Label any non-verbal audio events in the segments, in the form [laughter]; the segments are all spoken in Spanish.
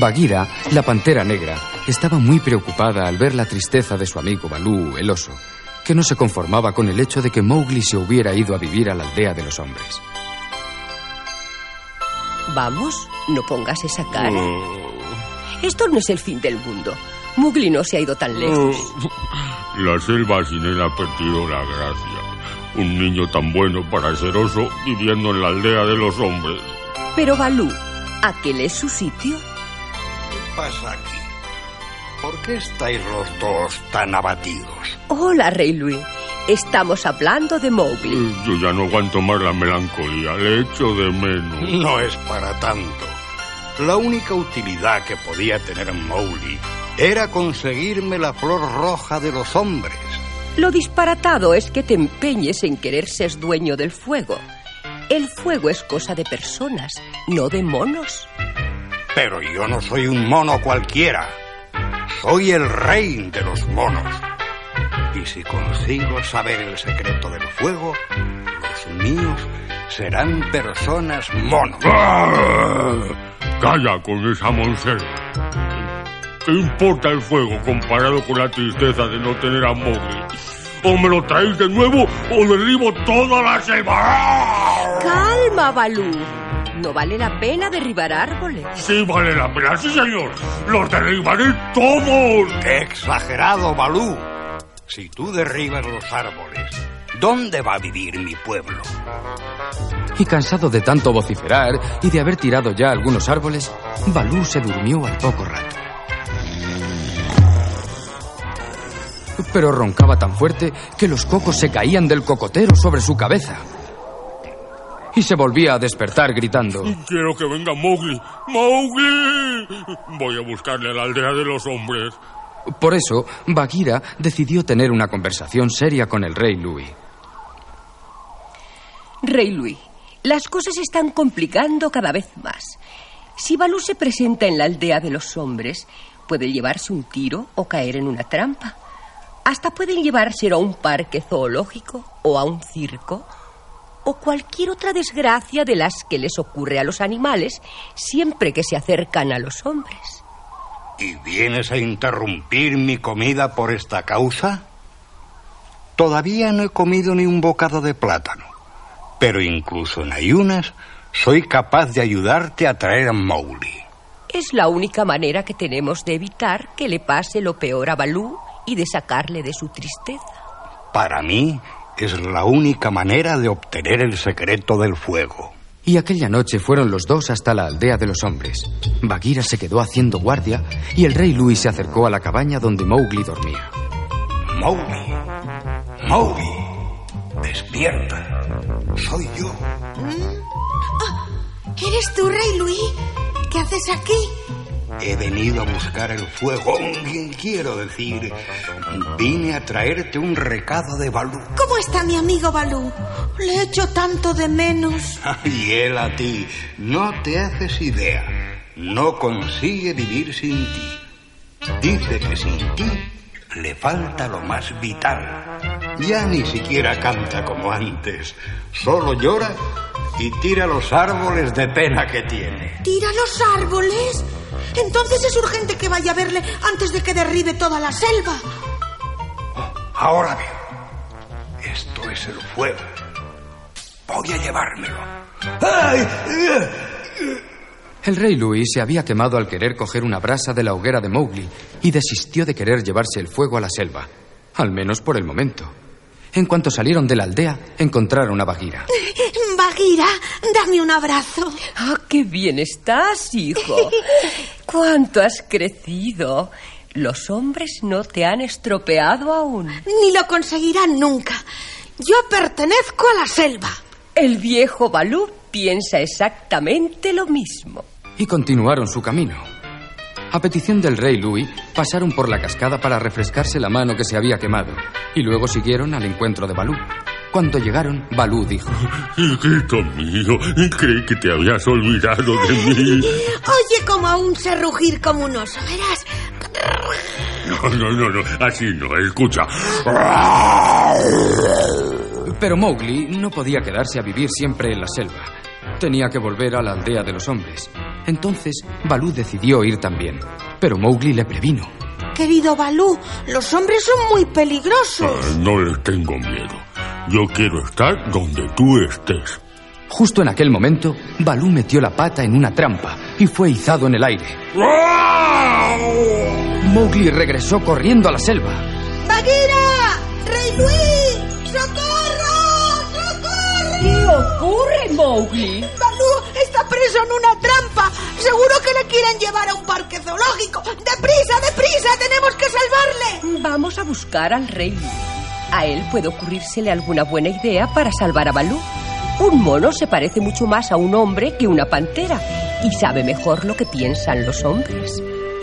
Bagheera, la pantera negra, estaba muy preocupada al ver la tristeza de su amigo Balú, el oso, que no se conformaba con el hecho de que Mowgli se hubiera ido a vivir a la aldea de los hombres. Vamos, no pongas esa cara. Esto no es el fin del mundo. Mowgli no se ha ido tan lejos. La selva sin él ha perdido la gracia. Un niño tan bueno para ser oso viviendo en la aldea de los hombres. Pero Balú, ¿aquel es su sitio? ¿Qué pasa aquí? ¿Por qué estáis los dos tan abatidos? Hola, Rey Louis. Estamos hablando de Mowgli. Yo ya no aguanto más la melancolía. Le echo de menos. No es para tanto. La única utilidad que podía tener Mowgli era conseguirme la flor roja de los hombres. Lo disparatado es que te empeñes en querer ser dueño del fuego. El fuego es cosa de personas, no de monos. Pero yo no soy un mono cualquiera. Soy el rey de los monos. Y si consigo saber el secreto del fuego, los míos serán personas monos. ¡Ah! Calla con esa monserga. ¿Qué importa el fuego comparado con la tristeza de no tener a Mowgli? O me lo traéis de nuevo o derribo toda la selva. Calma, Balú. No vale la pena derribar árboles. Sí vale la pena, sí señor. Los derribaré todos. ¡Qué exagerado, Balú! Si tú derribas los árboles, ¿dónde va a vivir mi pueblo? Y cansado de tanto vociferar y de haber tirado ya algunos árboles, Balú se durmió al poco rato. Pero roncaba tan fuerte que los cocos se caían del cocotero sobre su cabeza. Y se volvía a despertar gritando. Quiero que venga Mowgli. ¡Mowgli! Voy a buscarle a la aldea de los hombres. Por eso, Bagheera decidió tener una conversación seria con el rey Louis. Rey Louis, las cosas se están complicando cada vez más. Si Balú se presenta en la aldea de los hombres, puede llevarse un tiro o caer en una trampa. Hasta pueden llevárselo a un parque zoológico o a un circo o cualquier otra desgracia de las que les ocurre a los animales siempre que se acercan a los hombres. ¿Y vienes a interrumpir mi comida por esta causa? Todavía no he comido ni un bocado de plátano, pero incluso en ayunas soy capaz de ayudarte a traer a Mowgli. Es la única manera que tenemos de evitar que le pase lo peor a Balú y de sacarle de su tristeza. Para mí es la única manera de obtener el secreto del fuego. Y aquella noche fueron los dos hasta la aldea de los hombres. Bagheera se quedó haciendo guardia y el rey Louis se acercó a la cabaña donde Mowgli dormía. Mowgli, Mowgli, despierta. Soy yo. ¿Eres tú, Rey Luis? ¿Qué haces aquí? He venido a buscar el fuego. Quiero decir, vine a traerte un recado de Balú. ¿Cómo está mi amigo Balú? Le echo tanto de menos. [laughs] Y él a ti. No te haces idea. No consigue vivir sin ti. Dice que sin ti le falta lo más vital. Ya ni siquiera canta como antes. Solo llora y tira los árboles de pena que tiene. ¿Tira los árboles? Entonces es urgente que vaya a verle antes de que derribe toda la selva. Ahora veo. Esto es el fuego. Voy a llevármelo. ¡Ay! El rey Louis se había quemado al querer coger una brasa de la hoguera de Mowgli y desistió de querer llevarse el fuego a la selva, al menos por el momento. En cuanto salieron de la aldea, encontraron a Bagheera. [laughs] Bagheera, dame un abrazo. ¡Ah, qué bien estás, hijo! [laughs] ¡Cuánto has crecido! Los hombres no te han estropeado aún. Ni lo conseguirán nunca. Yo pertenezco a la selva. El viejo Balú piensa exactamente lo mismo. Y continuaron su camino. A petición del rey Louis, pasaron por la cascada para refrescarse la mano que se había quemado, y luego siguieron al encuentro de Balú. Cuando llegaron, Balú dijo: Hijito mío, creí que te habías olvidado de mí. Oye, como aún sé rugir como un oso, verás. No, no, no, no, así no, escucha. Pero Mowgli no podía quedarse a vivir siempre en la selva. Tenía que volver a la aldea de los hombres. Entonces, Balú decidió ir también, pero Mowgli le previno. Querido Balú, los hombres son muy peligrosos. Ah, no les tengo miedo. Yo quiero estar donde tú estés. Justo en aquel momento, Balú metió la pata en una trampa y fue izado en el aire. Mowgli regresó corriendo a la selva. ¡Bagheera! ¡Rey Luis! ¡Socorro! ¡Socorro! ¿Qué ocurre, Mowgli? Balú está preso en una trampa. Seguro que le quieren llevar a un parque zoológico. ¡Deprisa, deprisa! ¡Tenemos que salvarle! Vamos a buscar al rey Luis. A él puede ocurrírsele alguna buena idea para salvar a Balú. Un mono se parece mucho más a un hombre que una pantera y sabe mejor lo que piensan los hombres.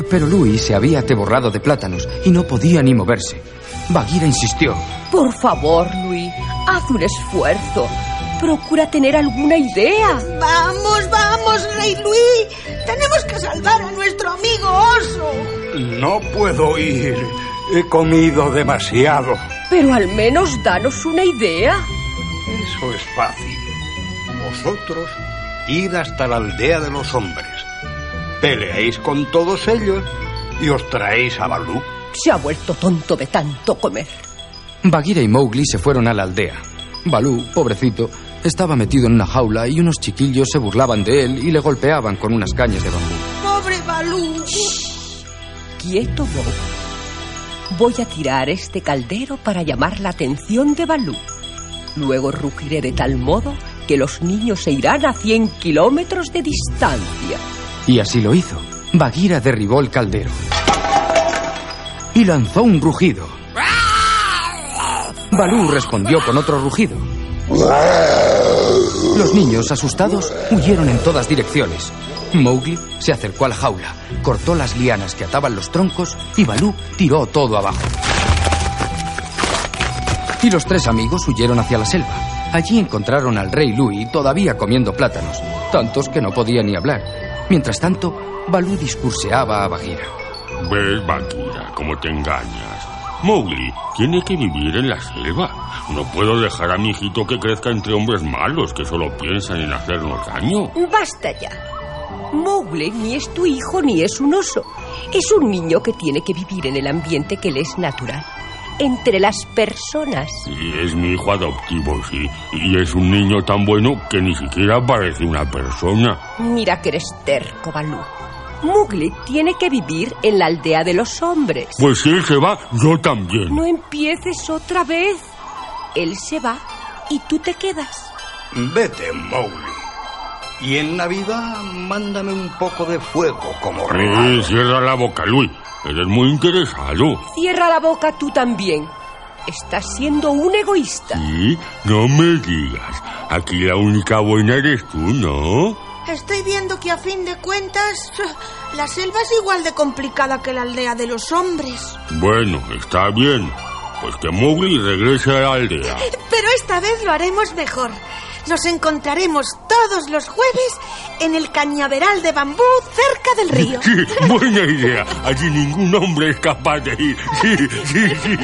Pero Luis se había atiborrado de plátanos y no podía ni moverse. Bagheera insistió. Por favor, Luis, haz un esfuerzo. Procura tener alguna idea. Vamos, vamos, Rey Luis. Tenemos que salvar a nuestro amigo oso. No puedo ir. He comido demasiado. Pero al menos danos una idea. Eso es fácil. Vosotros id hasta la aldea de los hombres. Peleáis con todos ellos y os traéis a Balú. Se ha vuelto tonto de tanto comer. Bagheera y Mowgli se fueron a la aldea. Balú, pobrecito, estaba metido en una jaula y unos chiquillos se burlaban de él y le golpeaban con unas cañas de bambú. Pobre Balú. Quieto, Mowgli. Voy a tirar este caldero para llamar la atención de Balú. Luego rugiré de tal modo que los niños se irán a 100 kilómetros de distancia. Y así lo hizo. Bagheera derribó el caldero. Y lanzó un rugido. Balú respondió con otro rugido. Los niños, asustados, huyeron en todas direcciones. Mowgli se acercó a la jaula, cortó las lianas que ataban los troncos y Balú tiró todo abajo. Y los tres amigos huyeron hacia la selva. Allí encontraron al rey Louis todavía comiendo plátanos, tantos que no podía ni hablar. Mientras tanto, Balú discurseaba a Bagheera. ¿Ves, Bagheera, cómo te engañas? Mowgli tiene que vivir en la selva. No puedo dejar a mi hijito que crezca entre hombres malos que solo piensan en hacernos daño. Basta ya. Mowgli ni es tu hijo ni es un oso. Es un niño que tiene que vivir en el ambiente que le es natural. Entre las personas. Y es mi hijo adoptivo, sí. Y es un niño tan bueno que ni siquiera parece una persona. Mira que eres terco, Balú. Mowgli tiene que vivir en la aldea de los hombres. Pues si él se va, yo también. No empieces otra vez. Él se va y tú te quedas. Vete, Mowgli. Y en Navidad mándame un poco de fuego como regalo. Eh, cierra la boca, Luis. Eres muy interesado. Cierra la boca tú también. Estás siendo un egoísta. Sí, no me digas. Aquí la única buena eres tú, ¿no? Estoy viendo que a fin de cuentas [laughs] la selva es igual de complicada que la aldea de los hombres. Bueno, está bien. Pues que Mowgli regrese a la aldea. Pero esta vez lo haremos mejor. Nos encontraremos todos los jueves en el cañaveral de bambú cerca del río. [laughs] Sí, buena idea. Allí ningún hombre es capaz de ir. Sí, sí, sí. sí.